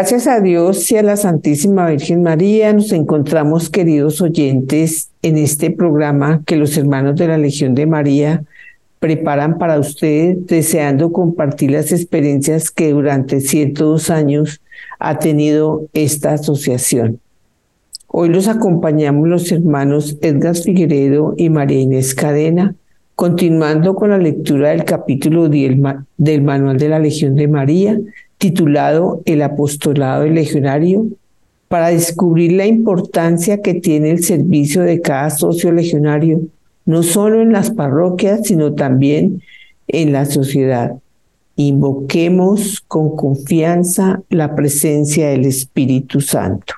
Gracias a Dios y a la Santísima Virgen María nos encontramos, queridos oyentes, en este programa que los hermanos de la Legión de María preparan para ustedes, deseando compartir las experiencias que durante 102 años ha tenido esta asociación. Hoy los acompañamos los hermanos Edgar Figueredo y María Inés Cadena, continuando con la lectura del capítulo 10 ma- del Manual de la Legión de María, titulado El Apostolado Legionario, para descubrir la importancia que tiene el servicio de cada socio legionario, no solo en las parroquias, sino también en la sociedad. Invoquemos con confianza la presencia del Espíritu Santo.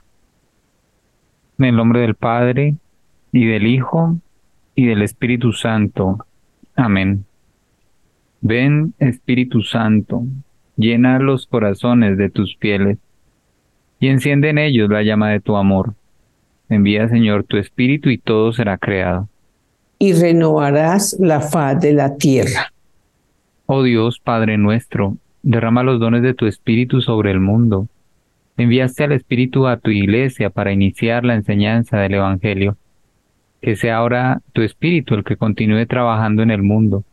En el nombre del Padre, y del Hijo, y del Espíritu Santo. Amén. Ven, Espíritu Santo, llena los corazones de tus fieles, y enciende en ellos la llama de tu amor. Envía, Señor, tu Espíritu, y todo será creado. Y renovarás la faz de la tierra. Oh Dios, Padre nuestro, derrama los dones de tu Espíritu sobre el mundo. Enviaste al Espíritu a tu iglesia para iniciar la enseñanza del Evangelio. Que sea ahora tu Espíritu el que continúe trabajando en el mundo,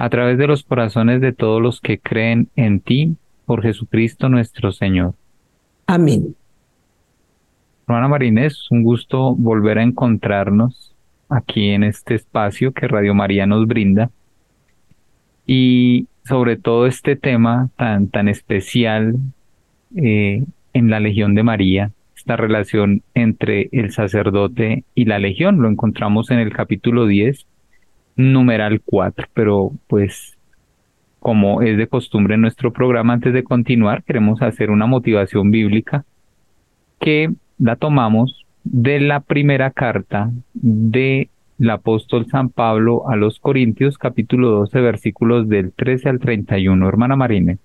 a través de los corazones de todos los que creen en ti, por Jesucristo nuestro Señor. Amén. Hermana Marinés, un gusto volver a encontrarnos aquí en este espacio que Radio María nos brinda. Y sobre todo este tema tan, tan especial eh, en la Legión de María, esta relación entre el sacerdote y la Legión. Lo encontramos en el capítulo 10, numeral 4, pero pues como es de costumbre en nuestro programa, antes de continuar, queremos hacer una motivación bíblica que la tomamos de la primera carta de el apóstol San Pablo a los Corintios, capítulo 12, versículos del 13 al 31. Hermana Marine.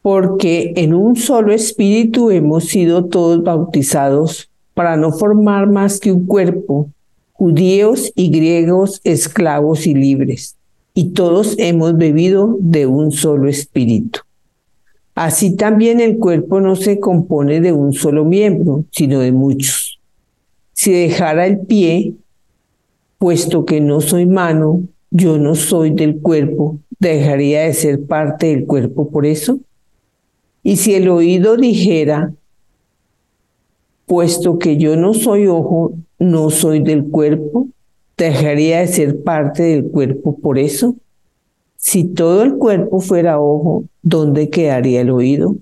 Porque en un solo espíritu hemos sido todos bautizados para no formar más que un cuerpo, judíos y griegos, esclavos y libres, y todos hemos bebido de un solo espíritu. Así también el cuerpo no se compone de un solo miembro, sino de muchos. Si dejara el pie, puesto que no soy mano, yo no soy del cuerpo, dejaría de ser parte del cuerpo por eso. Y si el oído dijera, puesto que yo no soy ojo, no soy del cuerpo, dejaría de ser parte del cuerpo por eso. Si todo el cuerpo fuera ojo, ¿dónde quedaría el oído?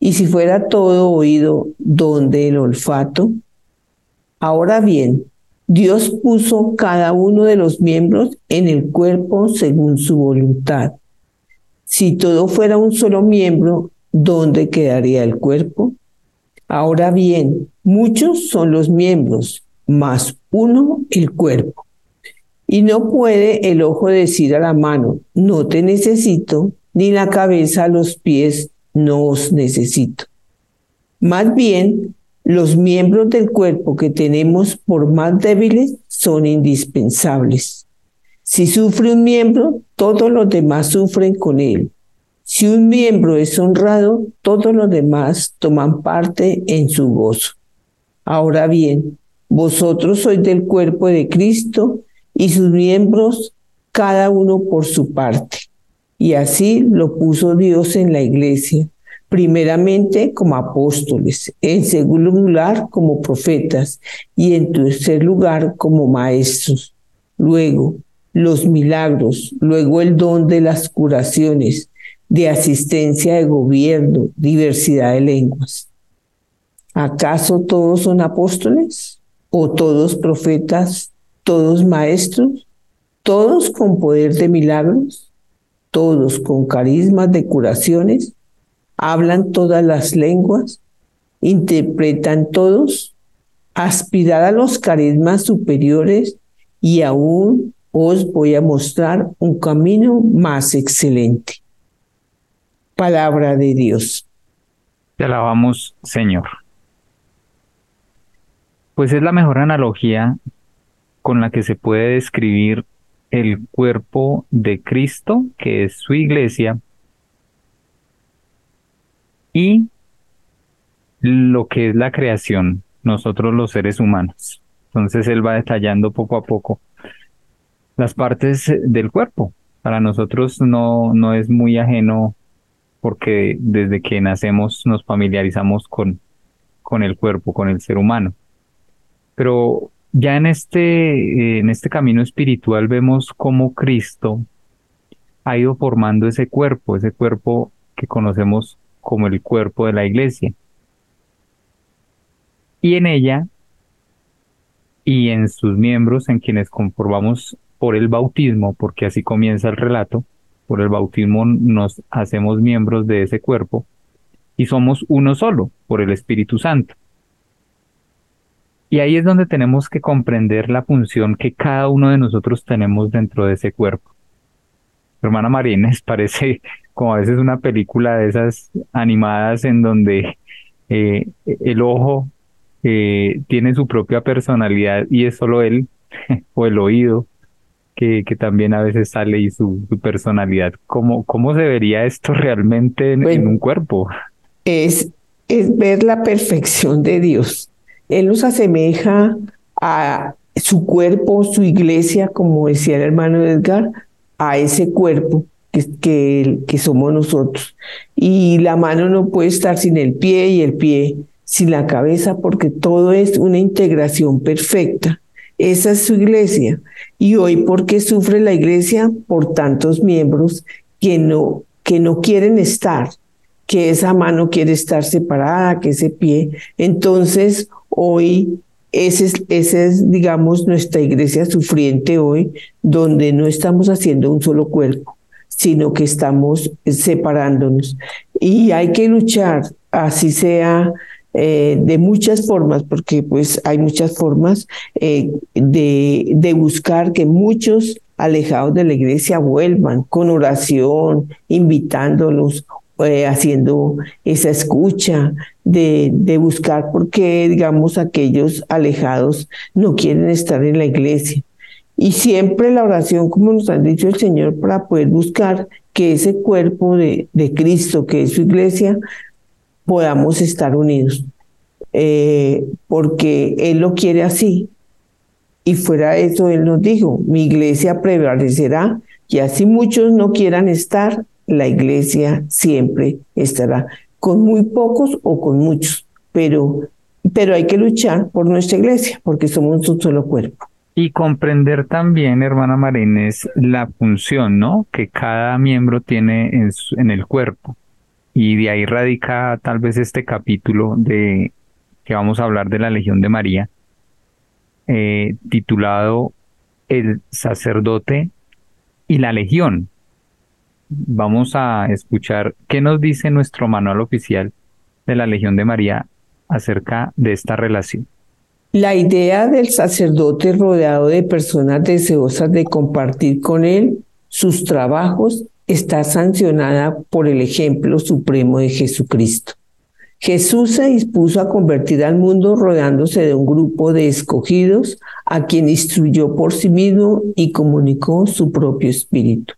Y si fuera todo oído, ¿dónde el olfato? Ahora bien, Dios puso cada uno de los miembros en el cuerpo según su voluntad. Si todo fuera un solo miembro, ¿dónde quedaría el cuerpo? Ahora bien, muchos son los miembros, más uno el cuerpo. Y no puede el ojo decir a la mano, no te necesito, ni la cabeza a los pies, no os necesito. Más bien, los miembros del cuerpo que tenemos por más débiles son indispensables. Si sufre un miembro, todos los demás sufren con él. Si un miembro es honrado, todos los demás toman parte en su gozo. Ahora bien, vosotros sois del cuerpo de Cristo y sus miembros cada uno por su parte. Y así lo puso Dios en la iglesia primeramente como apóstoles, en segundo lugar como profetas y en tercer lugar como maestros. Luego, los milagros, luego el don de las curaciones, de asistencia de gobierno, diversidad de lenguas. ¿Acaso todos son apóstoles? ¿O todos profetas? ¿Todos maestros? ¿Todos con poder de milagros? ¿Todos con carismas de curaciones? hablan todas las lenguas, interpretan todos, aspirad a los carismas superiores y aún os voy a mostrar un camino más excelente. Palabra de Dios. Te alabamos, Señor. Pues es la mejor analogía con la que se puede describir el cuerpo de Cristo, que es su iglesia, y lo que es la creación, nosotros los seres humanos. Entonces él va detallando poco a poco las partes del cuerpo. Para nosotros no, no es muy ajeno porque desde que nacemos nos familiarizamos con, con el cuerpo, con el ser humano. Pero ya en este, en este camino espiritual vemos cómo Cristo ha ido formando ese cuerpo, ese cuerpo que conocemos como el cuerpo de la iglesia. Y en ella y en sus miembros, en quienes conformamos por el bautismo, porque así comienza el relato, por el bautismo nos hacemos miembros de ese cuerpo y somos uno solo por el Espíritu Santo. Y ahí es donde tenemos que comprender la función que cada uno de nosotros tenemos dentro de ese cuerpo. Hermana Marines, parece como a veces una película de esas animadas en donde eh, el ojo eh, tiene su propia personalidad y es solo él, o el oído, que, que también a veces sale y su, personalidad. ¿Cómo, ¿Cómo se vería esto realmente en, un cuerpo? Es, es ver la perfección de Dios. Él nos asemeja a su cuerpo, su iglesia, como decía el hermano Edgar, a ese cuerpo que, que, somos nosotros. Y la mano no puede estar sin el pie y el pie sin la cabeza porque todo es una integración perfecta Esa es su iglesia. Y hoy, ¿por qué sufre la iglesia? Por tantos miembros que no, que no quieren estar, que esa mano quiere estar separada, que ese pie. Entonces, hoy, esa es, ese es, digamos, nuestra iglesia sufriente hoy, donde no estamos haciendo un solo cuerpo, sino que estamos separándonos. Y hay que luchar, así sea eh, de muchas formas, porque pues hay muchas formas eh, de, de buscar que muchos alejados de la iglesia vuelvan con oración, invitándolos, eh, haciendo esa escucha de, de buscar porque, digamos, aquellos alejados no quieren estar en la iglesia. Y siempre la oración, como nos ha dicho el Señor, para poder buscar que ese cuerpo de, de Cristo, que es su iglesia, podamos estar unidos, eh, porque Él lo quiere así. Y fuera de eso, Él nos dijo, mi iglesia prevalecerá y así muchos no quieran estar, la iglesia siempre estará, con muy pocos o con muchos, pero, pero hay que luchar por nuestra iglesia, porque somos un solo cuerpo. Y comprender también, hermana Marines, la función, ¿no? Que cada miembro tiene en, en el cuerpo. Y de ahí radica tal vez este capítulo de que vamos a hablar de la Legión de María, eh, titulado El sacerdote y la Legión. Vamos a escuchar qué nos dice nuestro manual oficial de la Legión de María acerca de esta relación. La idea del sacerdote rodeado de personas deseosas de compartir con él sus trabajos está sancionada por el ejemplo supremo de Jesucristo. Jesús se dispuso a convertir al mundo rodeándose de un grupo de escogidos a quien instruyó por sí mismo y comunicó su propio espíritu.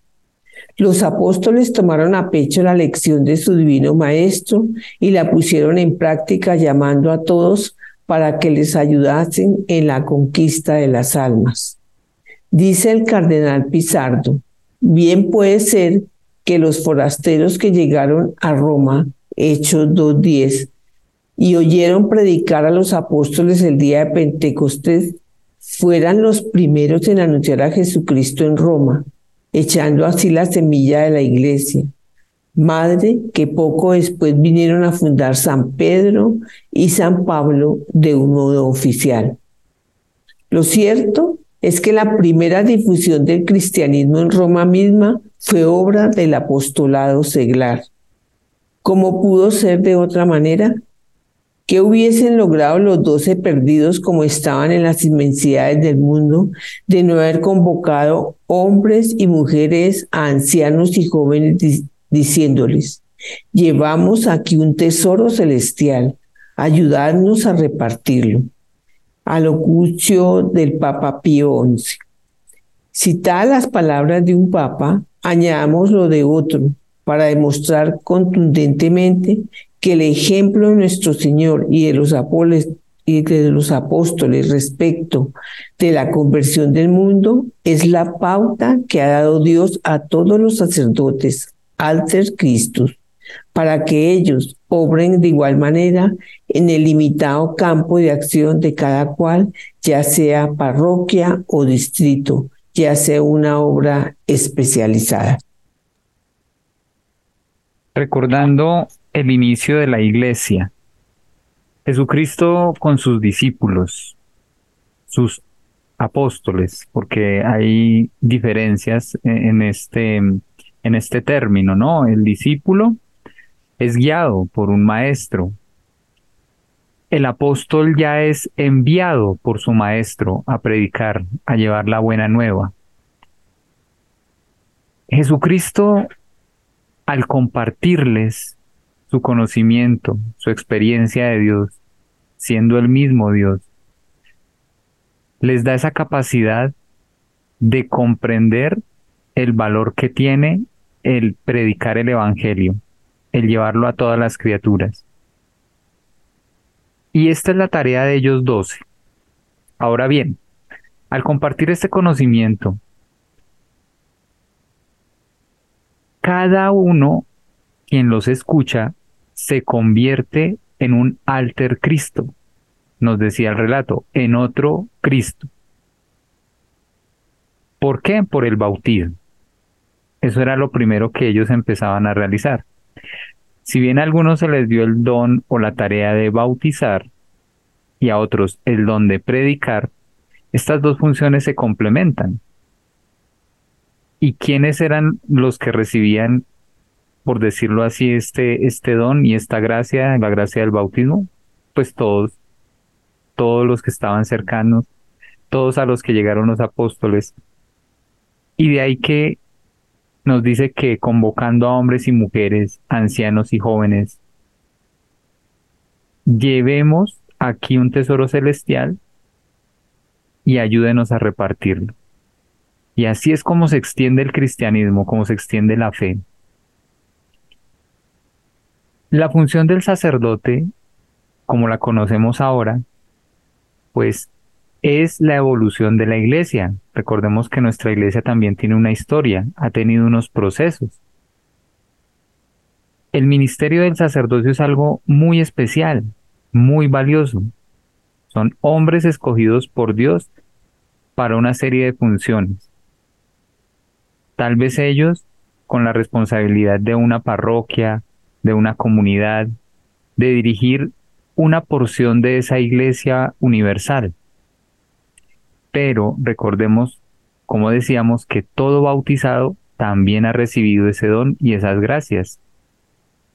Los apóstoles tomaron a pecho la lección de su divino maestro y la pusieron en práctica llamando a todos para que les ayudasen en la conquista de las almas. Dice el cardenal Pizardo, Bien puede ser que los forasteros que llegaron a Roma, Hechos 2.10, y oyeron predicar a los apóstoles el día de Pentecostés, fueran los primeros en anunciar a Jesucristo en Roma, echando así la semilla de la iglesia. Madre que poco después vinieron a fundar San Pedro y San Pablo de un modo oficial. Lo cierto es que la primera difusión del cristianismo en Roma misma fue obra del apostolado seglar. ¿Cómo pudo ser de otra manera? ¿Qué hubiesen logrado los doce perdidos como estaban en las inmensidades del mundo de no haber convocado hombres y mujeres a ancianos y jóvenes diciéndoles, llevamos aquí un tesoro celestial, ayudadnos a repartirlo? Alocucio del Papa Pío XI. Citar las palabras de un papa, añadamos lo de otro para demostrar contundentemente que el ejemplo de nuestro Señor y de los apóstoles y de los apóstoles respecto de la conversión del mundo es la pauta que ha dado Dios a todos los sacerdotes, alter Christus, para que ellos obren de igual manera en el limitado campo de acción de cada cual, ya sea parroquia o distrito, ya sea una obra especializada. Recordando el inicio de la iglesia, Jesucristo con sus discípulos, sus apóstoles, porque hay diferencias en este, en este término, ¿no? El discípulo es guiado por un maestro. El apóstol ya es enviado por su maestro a predicar, a llevar la buena nueva. Jesucristo, al compartirles su conocimiento, su experiencia de Dios, siendo el mismo Dios, les da esa capacidad de comprender el valor que tiene el predicar el Evangelio el llevarlo a todas las criaturas. Y esta es la tarea de ellos doce. Ahora bien, al compartir este conocimiento, cada uno quien los escucha se convierte en un alter Cristo, nos decía el relato, en otro Cristo. ¿Por qué? Por el bautismo. Eso era lo primero que ellos empezaban a realizar. Si bien a algunos se les dio el don o la tarea de bautizar y a otros el don de predicar, estas dos funciones se complementan. ¿Y quiénes eran los que recibían, por decirlo así, este, este don y esta gracia, la gracia del bautismo? Pues todos, todos los que estaban cercanos, todos a los que llegaron los apóstoles. Y de ahí que nos dice que convocando a hombres y mujeres, ancianos y jóvenes, llevemos aquí un tesoro celestial y ayúdenos a repartirlo. Y así es como se extiende el cristianismo, como se extiende la fe. La función del sacerdote, como la conocemos ahora, pues es la evolución de la iglesia. Recordemos que nuestra iglesia también tiene una historia, ha tenido unos procesos. El ministerio del sacerdocio es algo muy especial, muy valioso. Son hombres escogidos por Dios para una serie de funciones. Tal vez ellos con la responsabilidad de una parroquia, de una comunidad, de dirigir una porción de esa iglesia universal. Pero recordemos, como decíamos, que todo bautizado también ha recibido ese don y esas gracias.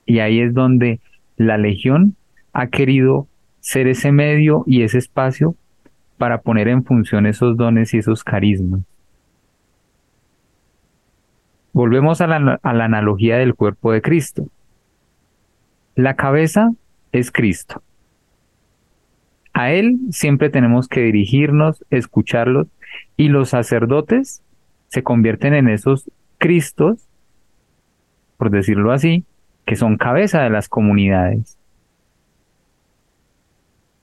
Y ahí es donde la legión ha querido ser ese medio y ese espacio para poner en función esos dones y esos carismas. Volvemos a la, a la analogía del cuerpo de Cristo. La cabeza es Cristo. A Él siempre tenemos que dirigirnos, escucharlos, y los sacerdotes se convierten en esos Cristos, por decirlo así, que son cabeza de las comunidades.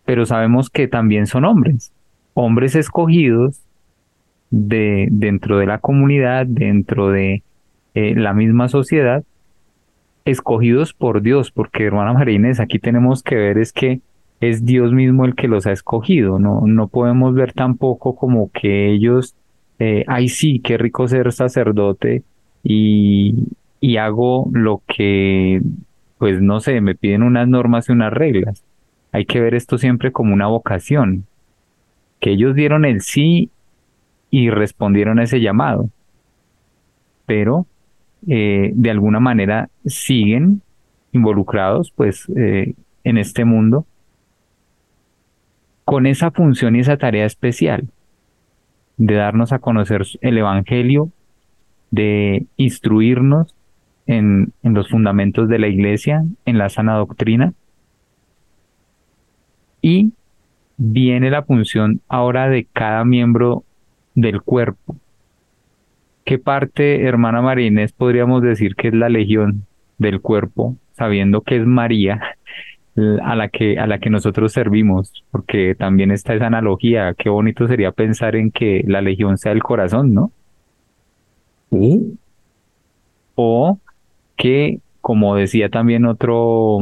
Pero sabemos que también son hombres, hombres escogidos de, dentro de la comunidad, dentro de eh, la misma sociedad, escogidos por Dios, porque hermana María Inés, aquí tenemos que ver es que es Dios mismo el que los ha escogido. No, no podemos ver tampoco como que ellos, eh, ay sí, qué rico ser sacerdote y, y hago lo que, pues no sé, me piden unas normas y unas reglas. Hay que ver esto siempre como una vocación, que ellos dieron el sí y respondieron a ese llamado, pero eh, de alguna manera siguen involucrados pues eh, en este mundo con esa función y esa tarea especial de darnos a conocer el Evangelio, de instruirnos en, los fundamentos de la iglesia, en la sana doctrina. Y viene la función ahora de cada miembro del cuerpo. ¿Qué parte, hermana Marínez, podríamos decir que es la legión del cuerpo, sabiendo que es María, a la que a la que nosotros servimos, porque también está esa analogía, qué bonito sería pensar en que la legión sea el corazón, ¿no? Sí. O que, como decía también otro,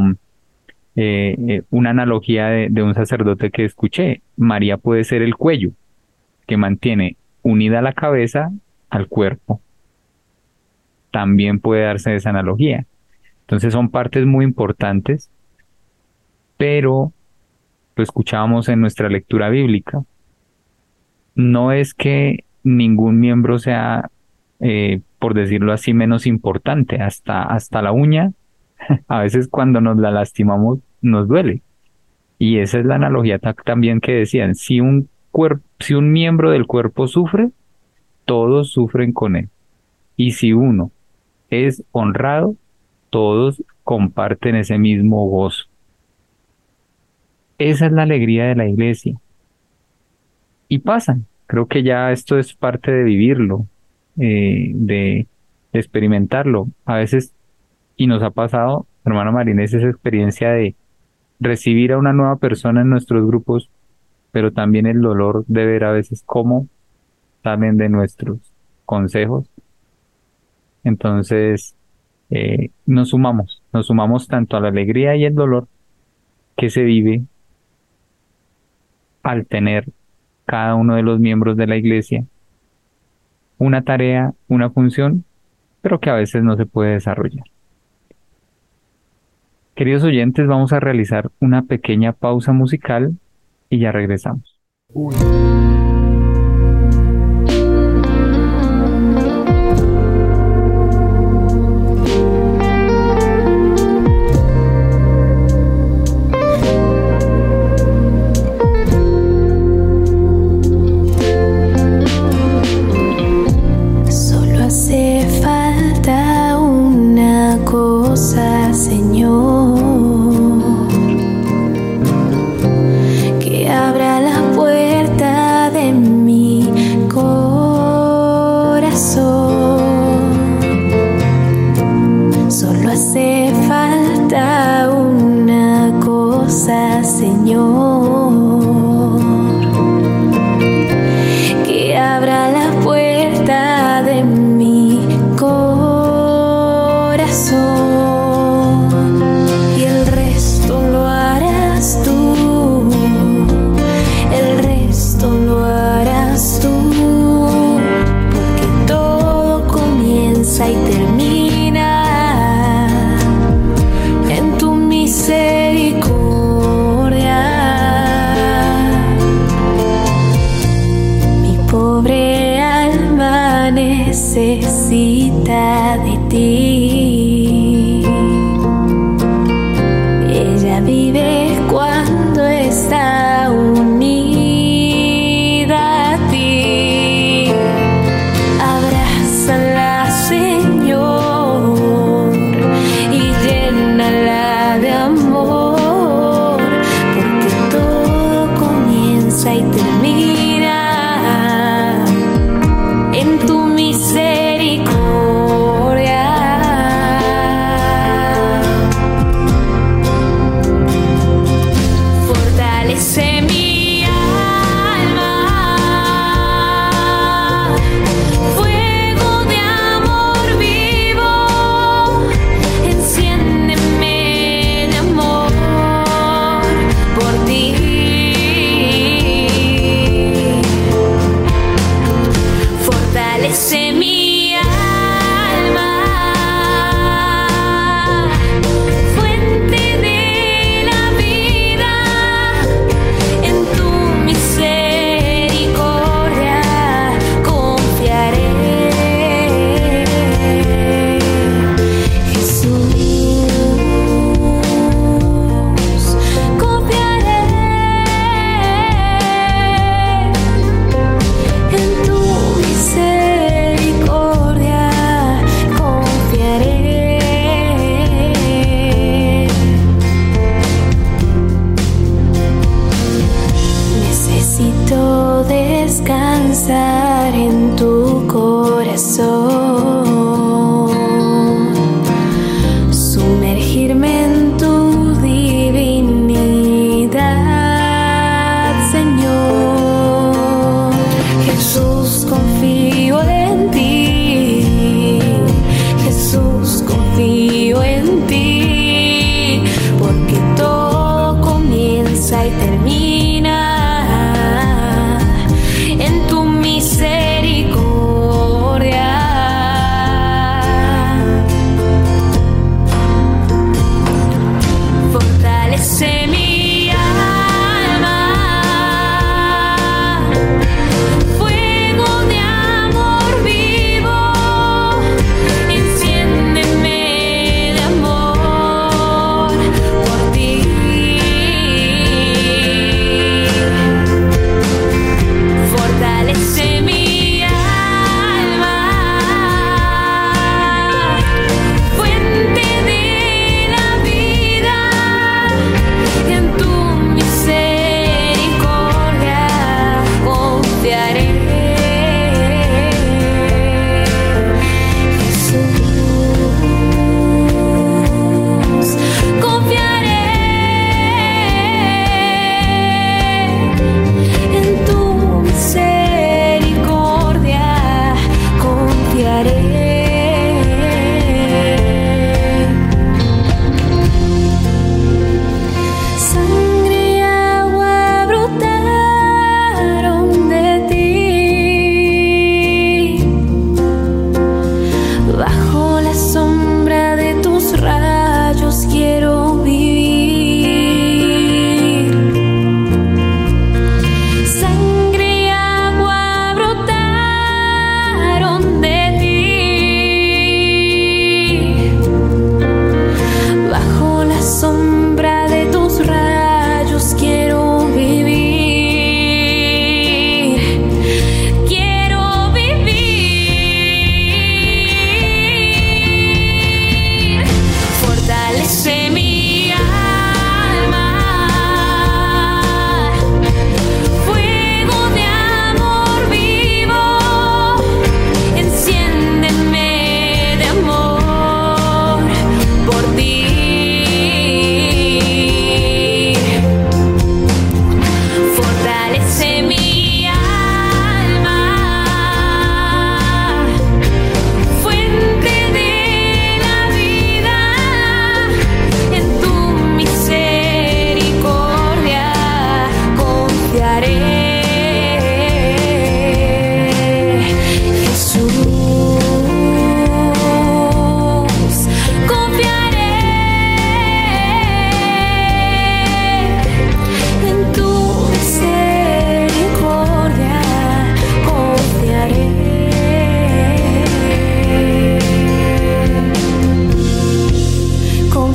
eh, eh, una analogía de, de un sacerdote que escuché, María puede ser el cuello, que mantiene unida la cabeza al cuerpo. También puede darse esa analogía. Entonces son partes muy importantes pero lo escuchábamos en nuestra lectura bíblica. No es que ningún miembro sea, eh, por decirlo así, menos importante, hasta, hasta la uña, a veces cuando nos la lastimamos nos duele. Y esa es la analogía también que decían, si un, si un miembro del cuerpo sufre, todos sufren con él. Y si uno es honrado, todos comparten ese mismo gozo. Esa es la alegría de la iglesia. Y pasan. Creo que ya esto es parte de vivirlo, eh, de, experimentarlo. A veces, y nos ha pasado, hermano Marinés, esa experiencia de recibir a una nueva persona en nuestros grupos, pero también el dolor de ver a veces cómo salen de nuestros consejos. Entonces, eh, nos sumamos, nos sumamos tanto a la alegría y el dolor que se vive al tener cada uno de los miembros de la iglesia una tarea, una función, pero que a veces no se puede desarrollar. Queridos oyentes, vamos a realizar una pequeña pausa musical y ya regresamos.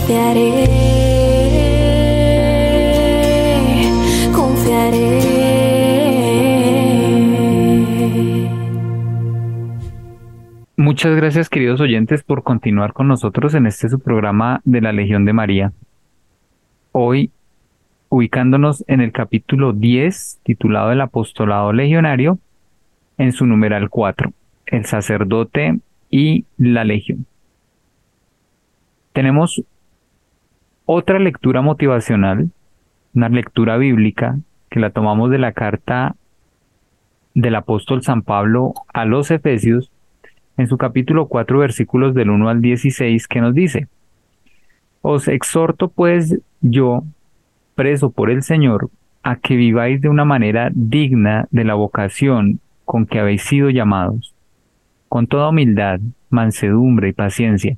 confiaré, confiaré. Muchas gracias queridos oyentes por continuar con nosotros en este su programa de la Legión de María. Hoy ubicándonos en el capítulo 10 titulado El apostolado legionario en su numeral 4, el sacerdote y la legión. Tenemos otra lectura motivacional, una lectura bíblica que la tomamos de la carta del apóstol San Pablo a los Efesios, en su capítulo 4, versículos del 1 al 16, que nos dice, Os exhorto pues yo, preso por el Señor, a que viváis de una manera digna de la vocación con que habéis sido llamados, con toda humildad, mansedumbre y paciencia,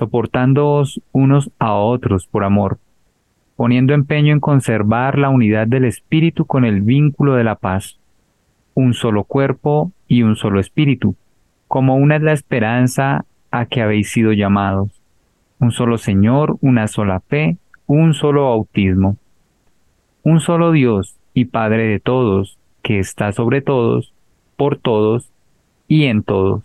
soportándoos unos a otros por amor, poniendo empeño en conservar la unidad del Espíritu con el vínculo de la paz, un solo cuerpo y un solo Espíritu, como una es la esperanza a que habéis sido llamados, un solo Señor, una sola fe, un solo bautismo, un solo Dios y Padre de todos, que está sobre todos, por todos y en todos.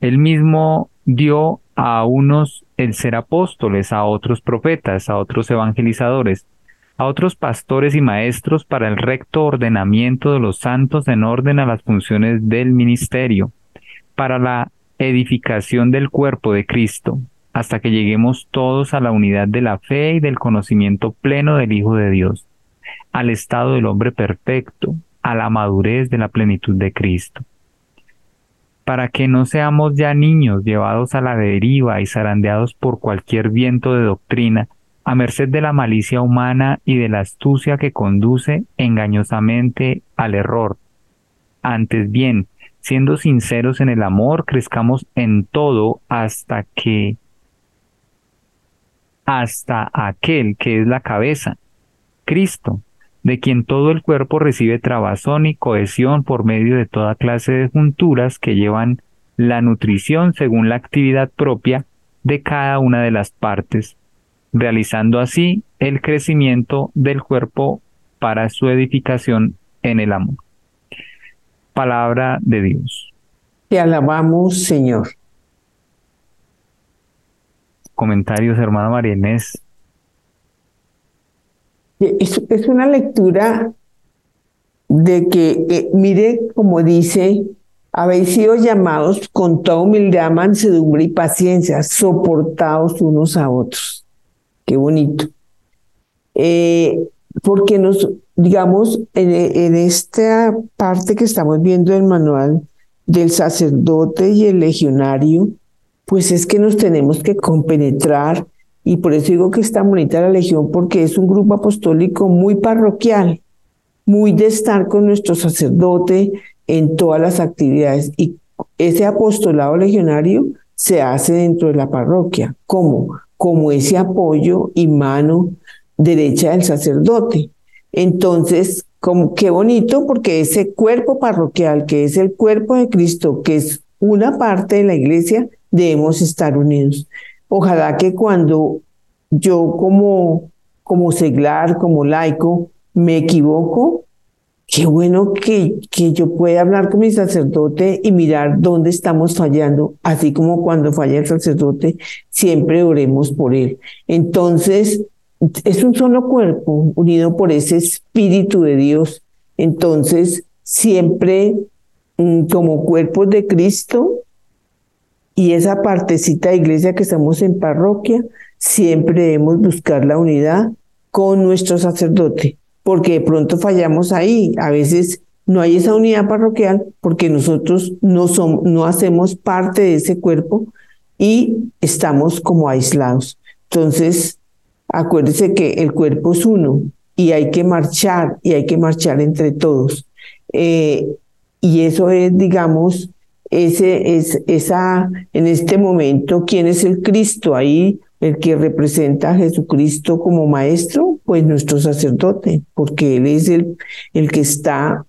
Él mismo dio a unos el ser apóstoles, a otros profetas, a otros evangelizadores, a otros pastores y maestros para el recto ordenamiento de los santos en orden a las funciones del ministerio, para la edificación del cuerpo de Cristo, hasta que lleguemos todos a la unidad de la fe y del conocimiento pleno del Hijo de Dios, al estado del hombre perfecto, a la madurez de la plenitud de Cristo. Para que no seamos ya niños llevados a la deriva y zarandeados por cualquier viento de doctrina, a merced de la malicia humana y de la astucia que conduce engañosamente al error. Antes bien, siendo sinceros en el amor, crezcamos en todo hasta que hasta aquel que es la cabeza, Cristo, de quien todo el cuerpo recibe trabazón y cohesión por medio de toda clase de junturas que llevan la nutrición según la actividad propia de cada una de las partes, realizando así el crecimiento del cuerpo para su edificación en el amor. Palabra de Dios. Te alabamos, Señor. Comentarios, hermana María Inés. Es, una lectura de que, eh, mire, como dice, habéis sido llamados con toda humildad, mansedumbre y paciencia, soportados unos a otros. Qué bonito. Eh, porque nos, digamos, en, en, esta parte que estamos viendo del manual del sacerdote y el legionario, pues es que nos tenemos que compenetrar y por eso digo que está bonita la Legión, porque es un grupo apostólico muy parroquial, muy de estar con nuestro sacerdote en todas las actividades. Y ese apostolado legionario se hace dentro de la parroquia. ¿Cómo? Como ese apoyo y mano derecha del sacerdote. Entonces, como qué bonito, porque ese cuerpo parroquial, que es el cuerpo de Cristo, que es una parte de la iglesia, debemos estar unidos. Ojalá que cuando yo como, como seglar, como laico, me equivoco, qué bueno que, que yo pueda hablar con mi sacerdote y mirar dónde estamos fallando, así como cuando falla el sacerdote, siempre oremos por él. Entonces, es un solo cuerpo unido por ese Espíritu de Dios. Entonces, siempre mm, como cuerpos de Cristo, y esa partecita de iglesia que estamos en parroquia, siempre debemos buscar la unidad con nuestro sacerdote, porque de pronto fallamos ahí. A veces no hay esa unidad parroquial porque nosotros no, somos, no hacemos parte de ese cuerpo y estamos como aislados. Entonces, acuérdese que el cuerpo es uno y hay que marchar y hay que marchar entre todos. Eh, y eso es, digamos, ese es esa en este momento quién es el Cristo ahí el que representa a Jesucristo como maestro pues nuestro sacerdote porque él es el el que está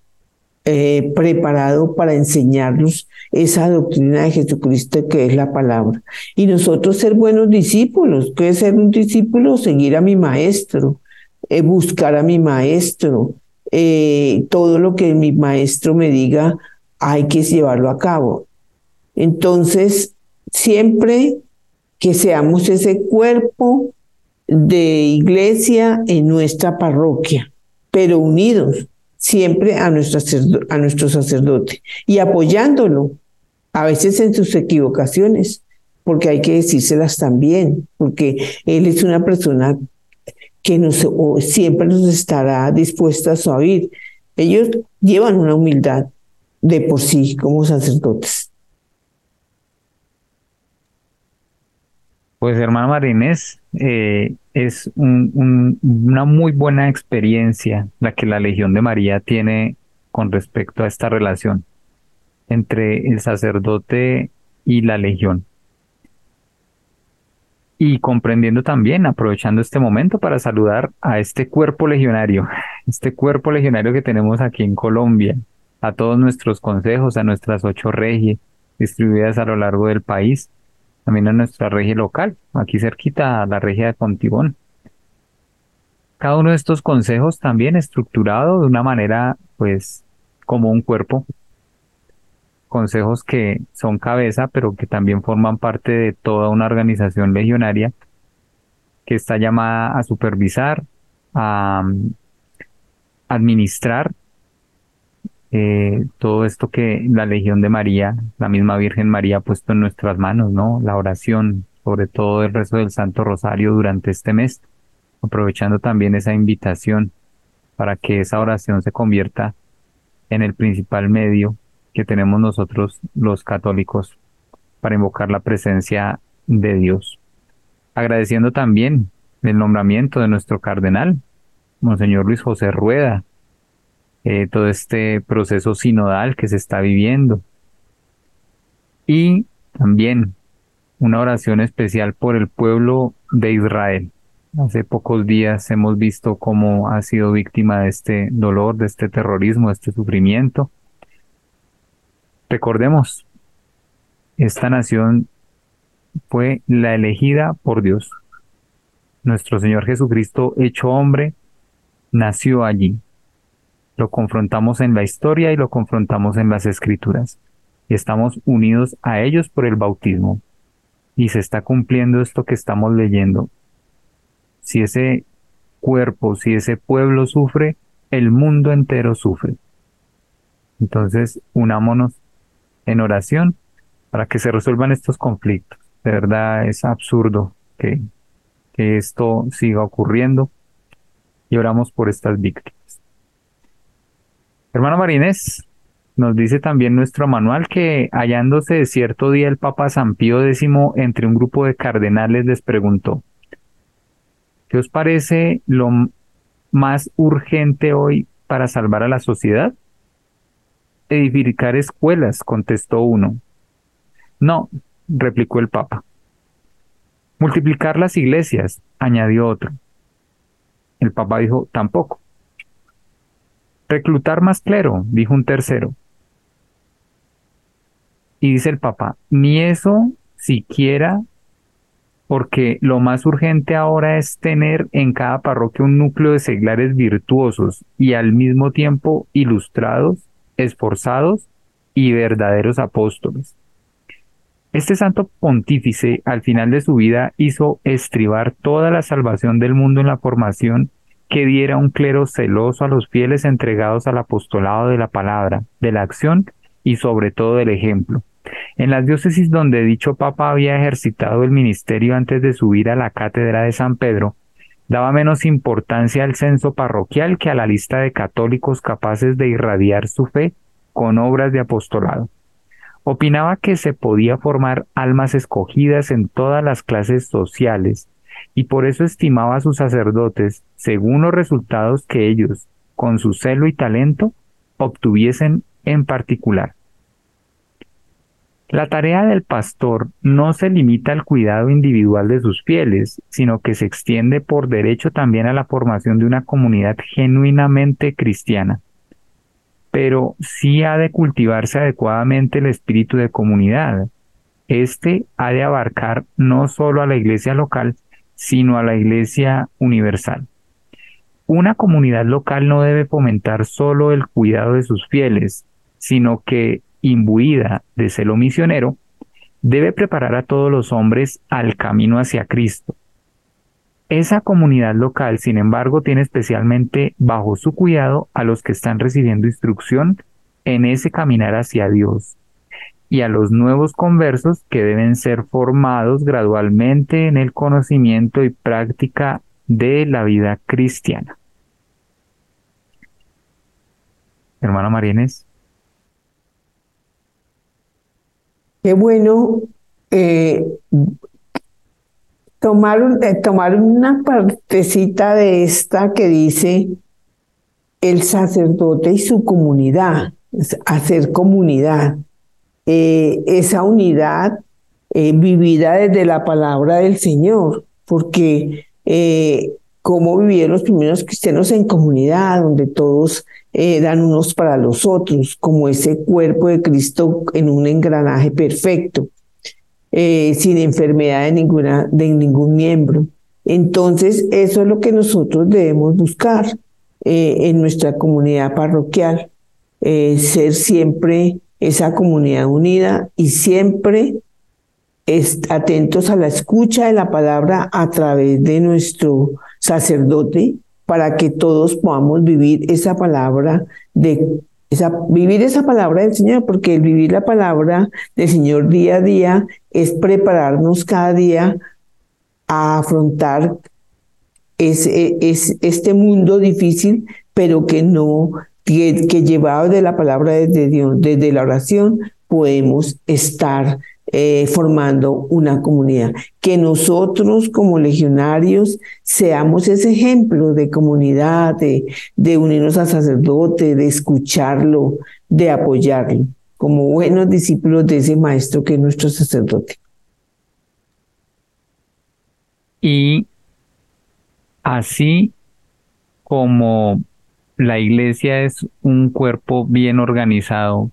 eh, preparado para enseñarnos esa doctrina de Jesucristo que es la palabra. Y nosotros ser buenos discípulos que es ser un discípulo seguir a mi maestro eh, buscar a mi maestro eh, todo lo que mi maestro me diga hay que llevarlo a cabo. Entonces, siempre que seamos ese cuerpo de iglesia en nuestra parroquia, pero unidos siempre a nuestro, sacerdote y apoyándolo, a veces en sus equivocaciones, porque hay que decírselas también, porque él es una persona que nos, siempre nos estará dispuesta a oír. Ellos llevan una humildad de por sí como sacerdotes. Pues hermano Marinés, eh, es una muy buena experiencia la que la Legión de María tiene con respecto a esta relación entre el sacerdote y la Legión y comprendiendo también, aprovechando este momento para saludar a este cuerpo legionario, este cuerpo legionario que tenemos aquí en Colombia, a todos nuestros consejos, a nuestras ocho regias distribuidas a lo largo del país, también a nuestra regia local, aquí cerquita a la regia de Contibón. Cada uno de estos consejos también estructurado de una manera, pues, como un cuerpo, consejos que son cabeza, pero que también forman parte de toda una organización legionaria que está llamada a supervisar, a mm, administrar eh, todo esto que la Legión de María, la misma Virgen María ha puesto en nuestras manos, ¿no? La oración, sobre todo el rezo del Santo Rosario durante este mes, aprovechando también esa invitación para que esa oración se convierta en el principal medio que tenemos nosotros los católicos para invocar la presencia de Dios. Agradeciendo también el nombramiento de nuestro cardenal, Monseñor Luis José Rueda, eh, todo este proceso sinodal que se está viviendo. Y también una oración especial por el pueblo de Israel. Hace pocos días hemos visto cómo ha sido víctima de este dolor, de este terrorismo, de este sufrimiento. Recordemos, esta nación fue la elegida por Dios. Nuestro Señor Jesucristo, hecho hombre, nació allí. Lo confrontamos en la historia y lo confrontamos en las escrituras. Y estamos unidos a ellos por el bautismo. Y se está cumpliendo esto que estamos leyendo. Si ese cuerpo, si ese pueblo sufre, el mundo entero sufre. Entonces, unámonos en oración para que se resuelvan estos conflictos. De verdad es absurdo que, que esto siga ocurriendo y oramos por estas víctimas. Hermano Marinés, nos dice también nuestro manual que hallándose cierto día el Papa San Pío X entre un grupo de cardenales les preguntó, ¿qué os parece lo más urgente hoy para salvar a la sociedad? edificar escuelas, contestó uno. No, replicó el Papa. Multiplicar las iglesias, añadió otro. El Papa dijo, tampoco. Reclutar más clero, dijo un tercero. Y dice el Papa, ni eso siquiera, porque lo más urgente ahora es tener en cada parroquia un núcleo de seglares virtuosos y al mismo tiempo ilustrados esforzados y verdaderos apóstoles. Este santo pontífice al final de su vida hizo estribar toda la salvación del mundo en la formación que diera un clero celoso a los fieles entregados al apostolado de la palabra, de la acción y sobre todo del ejemplo. En las diócesis donde dicho papa había ejercitado el ministerio antes de subir a la cátedra de San Pedro, daba menos importancia al censo parroquial que a la lista de católicos capaces de irradiar su fe con obras de apostolado. Opinaba que se podía formar almas escogidas en todas las clases sociales y por eso estimaba a sus sacerdotes según los resultados que ellos, con su celo y talento, obtuviesen en particular. La tarea del pastor no se limita al cuidado individual de sus fieles, sino que se extiende por derecho también a la formación de una comunidad genuinamente cristiana. Pero sí ha de cultivarse adecuadamente el espíritu de comunidad. Este ha de abarcar no solo a la iglesia local, sino a la iglesia universal. Una comunidad local no debe fomentar solo el cuidado de sus fieles, sino que imbuida de celo misionero, debe preparar a todos los hombres al camino hacia Cristo. Esa comunidad local, sin embargo, tiene especialmente bajo su cuidado a los que están recibiendo instrucción en ese caminar hacia Dios y a los nuevos conversos que deben ser formados gradualmente en el conocimiento y práctica de la vida cristiana. Hermana Marínez. Qué bueno eh, tomar, eh, tomar una partecita de esta que dice el sacerdote y su comunidad, hacer comunidad. Eh, esa unidad vivida desde la palabra del Señor, porque cómo vivieron los primeros cristianos en comunidad, donde todos dan unos para los otros, como ese cuerpo de Cristo en un engranaje perfecto, eh, sin enfermedad de, ninguna, de ningún miembro. Entonces, eso es lo que nosotros debemos buscar eh, en nuestra comunidad parroquial, eh, ser siempre esa comunidad unida y siempre atentos a la escucha de la palabra a través de nuestro sacerdote para que todos podamos vivir esa palabra de esa, vivir esa palabra del Señor, porque vivir la palabra del Señor día a día es prepararnos cada día a afrontar ese, es, este mundo difícil, pero que no, que, que llevado de la palabra de Dios, desde la oración, podemos estar eh, formando una comunidad. Que nosotros como legionarios seamos ese ejemplo de comunidad, de, de unirnos al sacerdote, de escucharlo, de apoyarlo, como buenos discípulos de ese maestro que es nuestro sacerdote. Y así como la iglesia es un cuerpo bien organizado,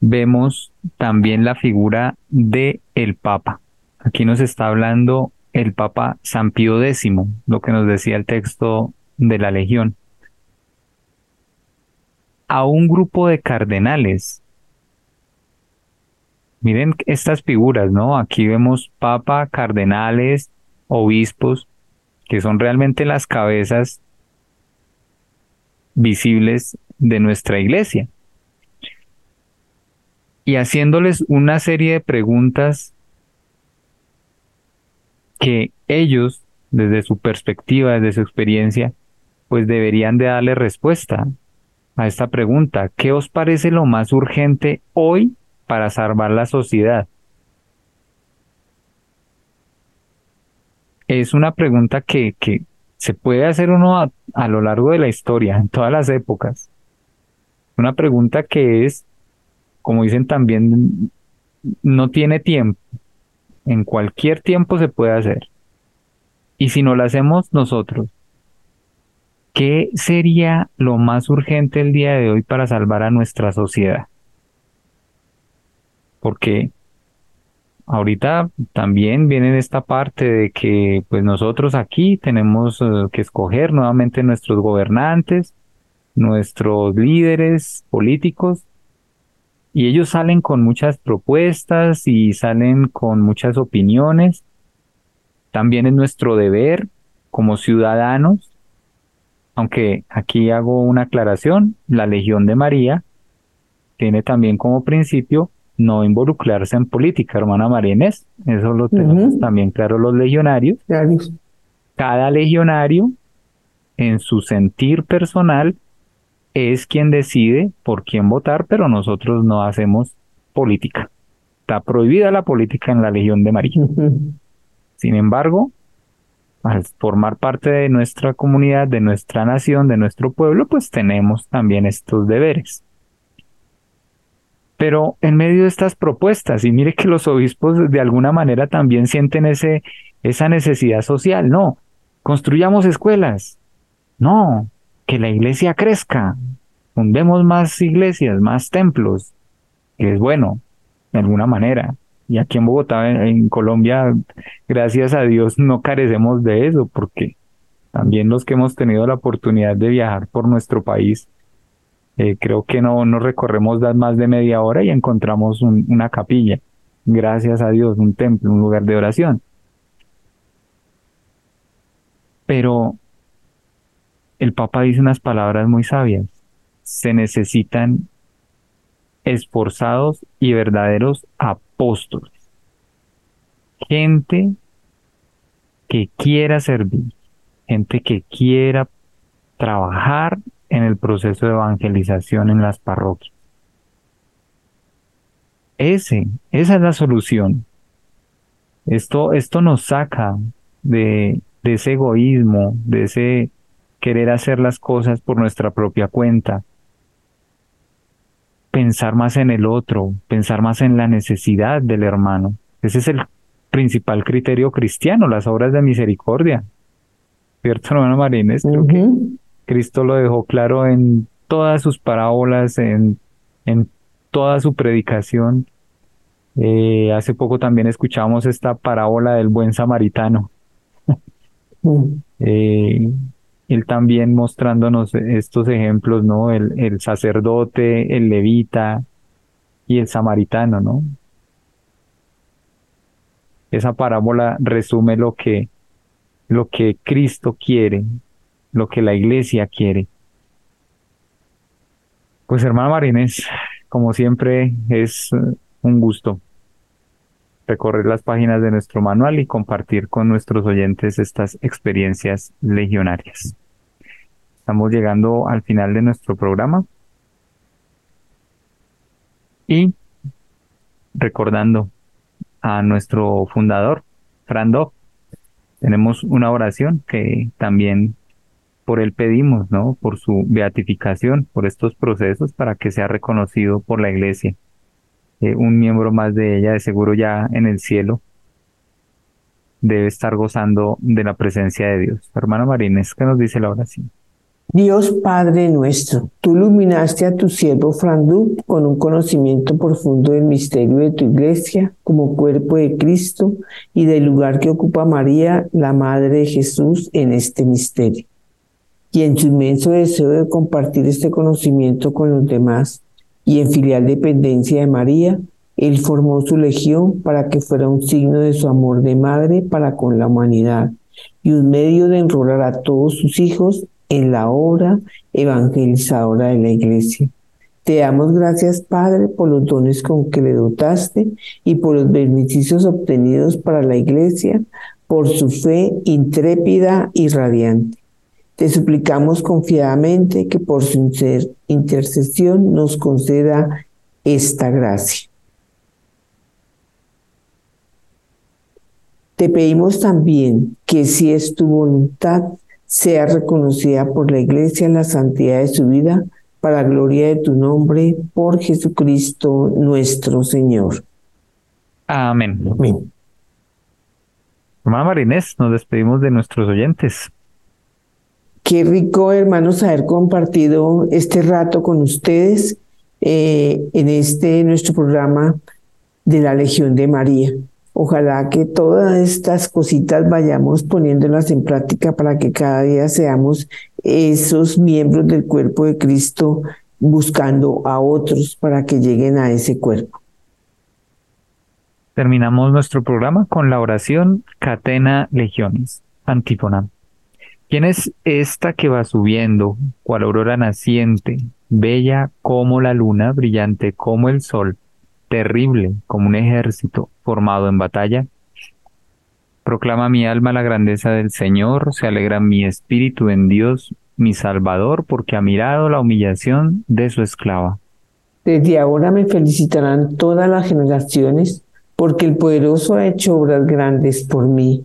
vemos también la figura de el Papa. Aquí nos está hablando el Papa San Pío X, lo que nos decía el texto de la Legión. A un grupo de cardenales. Miren estas figuras, ¿no? Aquí vemos Papa, cardenales, obispos, que son realmente las cabezas visibles de nuestra iglesia y haciéndoles una serie de preguntas que ellos, desde su perspectiva, desde su experiencia, pues deberían de darle respuesta a esta pregunta. ¿Qué os parece lo más urgente hoy para salvar la sociedad? Es una pregunta que, que se puede hacer uno a, a lo largo de la historia, en todas las épocas. Una pregunta que es como dicen también, no tiene tiempo. En cualquier tiempo se puede hacer. Y si no lo hacemos nosotros, ¿qué sería lo más urgente el día de hoy para salvar a nuestra sociedad? Porque ahorita también viene esta parte de que pues nosotros aquí tenemos eh, que escoger nuevamente nuestros gobernantes, nuestros líderes políticos y ellos salen con muchas propuestas y salen con muchas opiniones. También es nuestro deber como ciudadanos, aunque aquí hago una aclaración, la Legión de María tiene también como principio no involucrarse en política, hermana María Inés. Eso lo tenemos también claro los legionarios. Cada legionario, en su sentir personal, es quien decide por quién votar, pero nosotros no hacemos política. Está prohibida la política en la Legión de María. Sin embargo, al formar parte de nuestra comunidad, de nuestra nación, de nuestro pueblo, pues tenemos también estos deberes. Pero en medio de estas propuestas, y mire que los obispos de alguna manera también sienten ese, esa necesidad social, no, construyamos escuelas, no, que la iglesia crezca, fundemos más iglesias, más templos, que es bueno, de alguna manera. Y aquí en Bogotá, en, Colombia, gracias a Dios, no carecemos de eso, porque también los que hemos tenido la oportunidad de viajar por nuestro país, eh, creo que no nos recorremos más de media hora y encontramos una capilla. gracias a Dios, un templo, un lugar de oración. Pero el Papa dice unas palabras muy sabias. Se necesitan esforzados y verdaderos apóstoles. Gente que quiera servir, gente que quiera trabajar en el proceso de evangelización en las parroquias. Ese, esa es la solución. Esto, esto nos saca de, ese egoísmo, de ese querer hacer las cosas por nuestra propia cuenta, pensar más en el otro, pensar más en la necesidad del hermano. Ese es el principal criterio cristiano, las obras de misericordia. ¿Cierto, hermano Marines? Creo que Cristo lo dejó claro en todas sus parábolas, en, en toda su predicación. Eh, hace poco también escuchamos esta parábola del buen samaritano. eh, él también mostrándonos estos ejemplos, ¿no? El, el sacerdote, el levita y el samaritano, ¿no? Esa parábola resume lo que, lo que Cristo quiere, lo que la iglesia quiere. Pues hermano Marines, como siempre es un gusto recorrer las páginas de nuestro manual y compartir con nuestros oyentes estas experiencias legionarias. Estamos llegando al final de nuestro programa y recordando a nuestro fundador, Frando, tenemos una oración que también por él pedimos, ¿no? Por su beatificación, por estos procesos para que sea reconocido por la iglesia. Eh, un miembro más de ella, de seguro ya en el cielo, debe estar gozando de la presencia de Dios. Hermano Marines, ¿qué nos dice la oración? Dios Padre nuestro, tú iluminaste a tu siervo Frandú con un conocimiento profundo del misterio de tu iglesia como cuerpo de Cristo y del lugar que ocupa María, la Madre de Jesús, en este misterio. Y en su inmenso deseo de compartir este conocimiento con los demás, y en filial dependencia de María, él formó su legión para que fuera un signo de su amor de madre para con la humanidad y un medio de enrolar a todos sus hijos en la obra evangelizadora de la iglesia. Te damos gracias, Padre, por los dones con que le dotaste y por los beneficios obtenidos para la iglesia, por su fe intrépida y radiante. Te suplicamos confiadamente que por su intercesión nos conceda esta gracia. Te pedimos también que si es tu voluntad, sea reconocida por la Iglesia en la santidad de su vida, para la gloria de tu nombre, por Jesucristo nuestro Señor. Amén. Amén. Hermana Marinés, nos despedimos de nuestros oyentes. Qué rico, hermanos, haber compartido este rato con ustedes eh, en este nuestro programa de la Legión de María. Ojalá que todas estas cositas vayamos poniéndolas en práctica para que cada día seamos esos miembros del cuerpo de Cristo buscando a otros para que lleguen a ese cuerpo. Terminamos nuestro programa con la oración Catena Legiones, antífona. ¿Quién es esta que va subiendo, cual aurora naciente, bella como la luna, brillante como el sol, terrible como un ejército formado en batalla? Proclama mi alma la grandeza del Señor, se alegra mi espíritu en Dios, mi Salvador, porque ha mirado la humillación de su esclava. Desde ahora me felicitarán todas las generaciones, porque el poderoso ha hecho obras grandes por mí.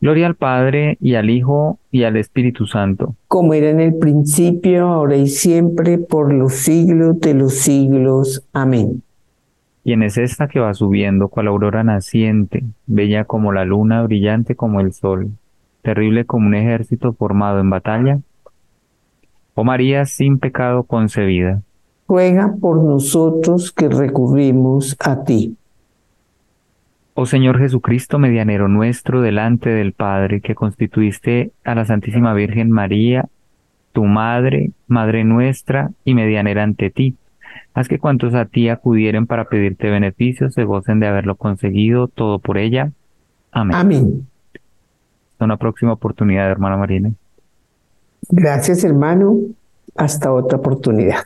Gloria al Padre y al Hijo y al Espíritu Santo. Como era en el principio, ahora y siempre, por los siglos de los siglos. Amén. ¿Quién es esta que va subiendo cual aurora naciente, bella como la luna, brillante como el sol, terrible como un ejército formado en batalla? Oh María sin pecado concebida. Ruega por nosotros que recurrimos a ti. Oh Señor Jesucristo, medianero nuestro delante del Padre, que constituiste a la Santísima Virgen María, tu Madre, Madre nuestra y medianera ante ti Haz que cuantos a ti acudieren para pedirte beneficios se gocen de haberlo conseguido todo por ella. Amén. Amén. Hasta una próxima oportunidad, hermana Marina. Gracias, hermano. Hasta otra oportunidad.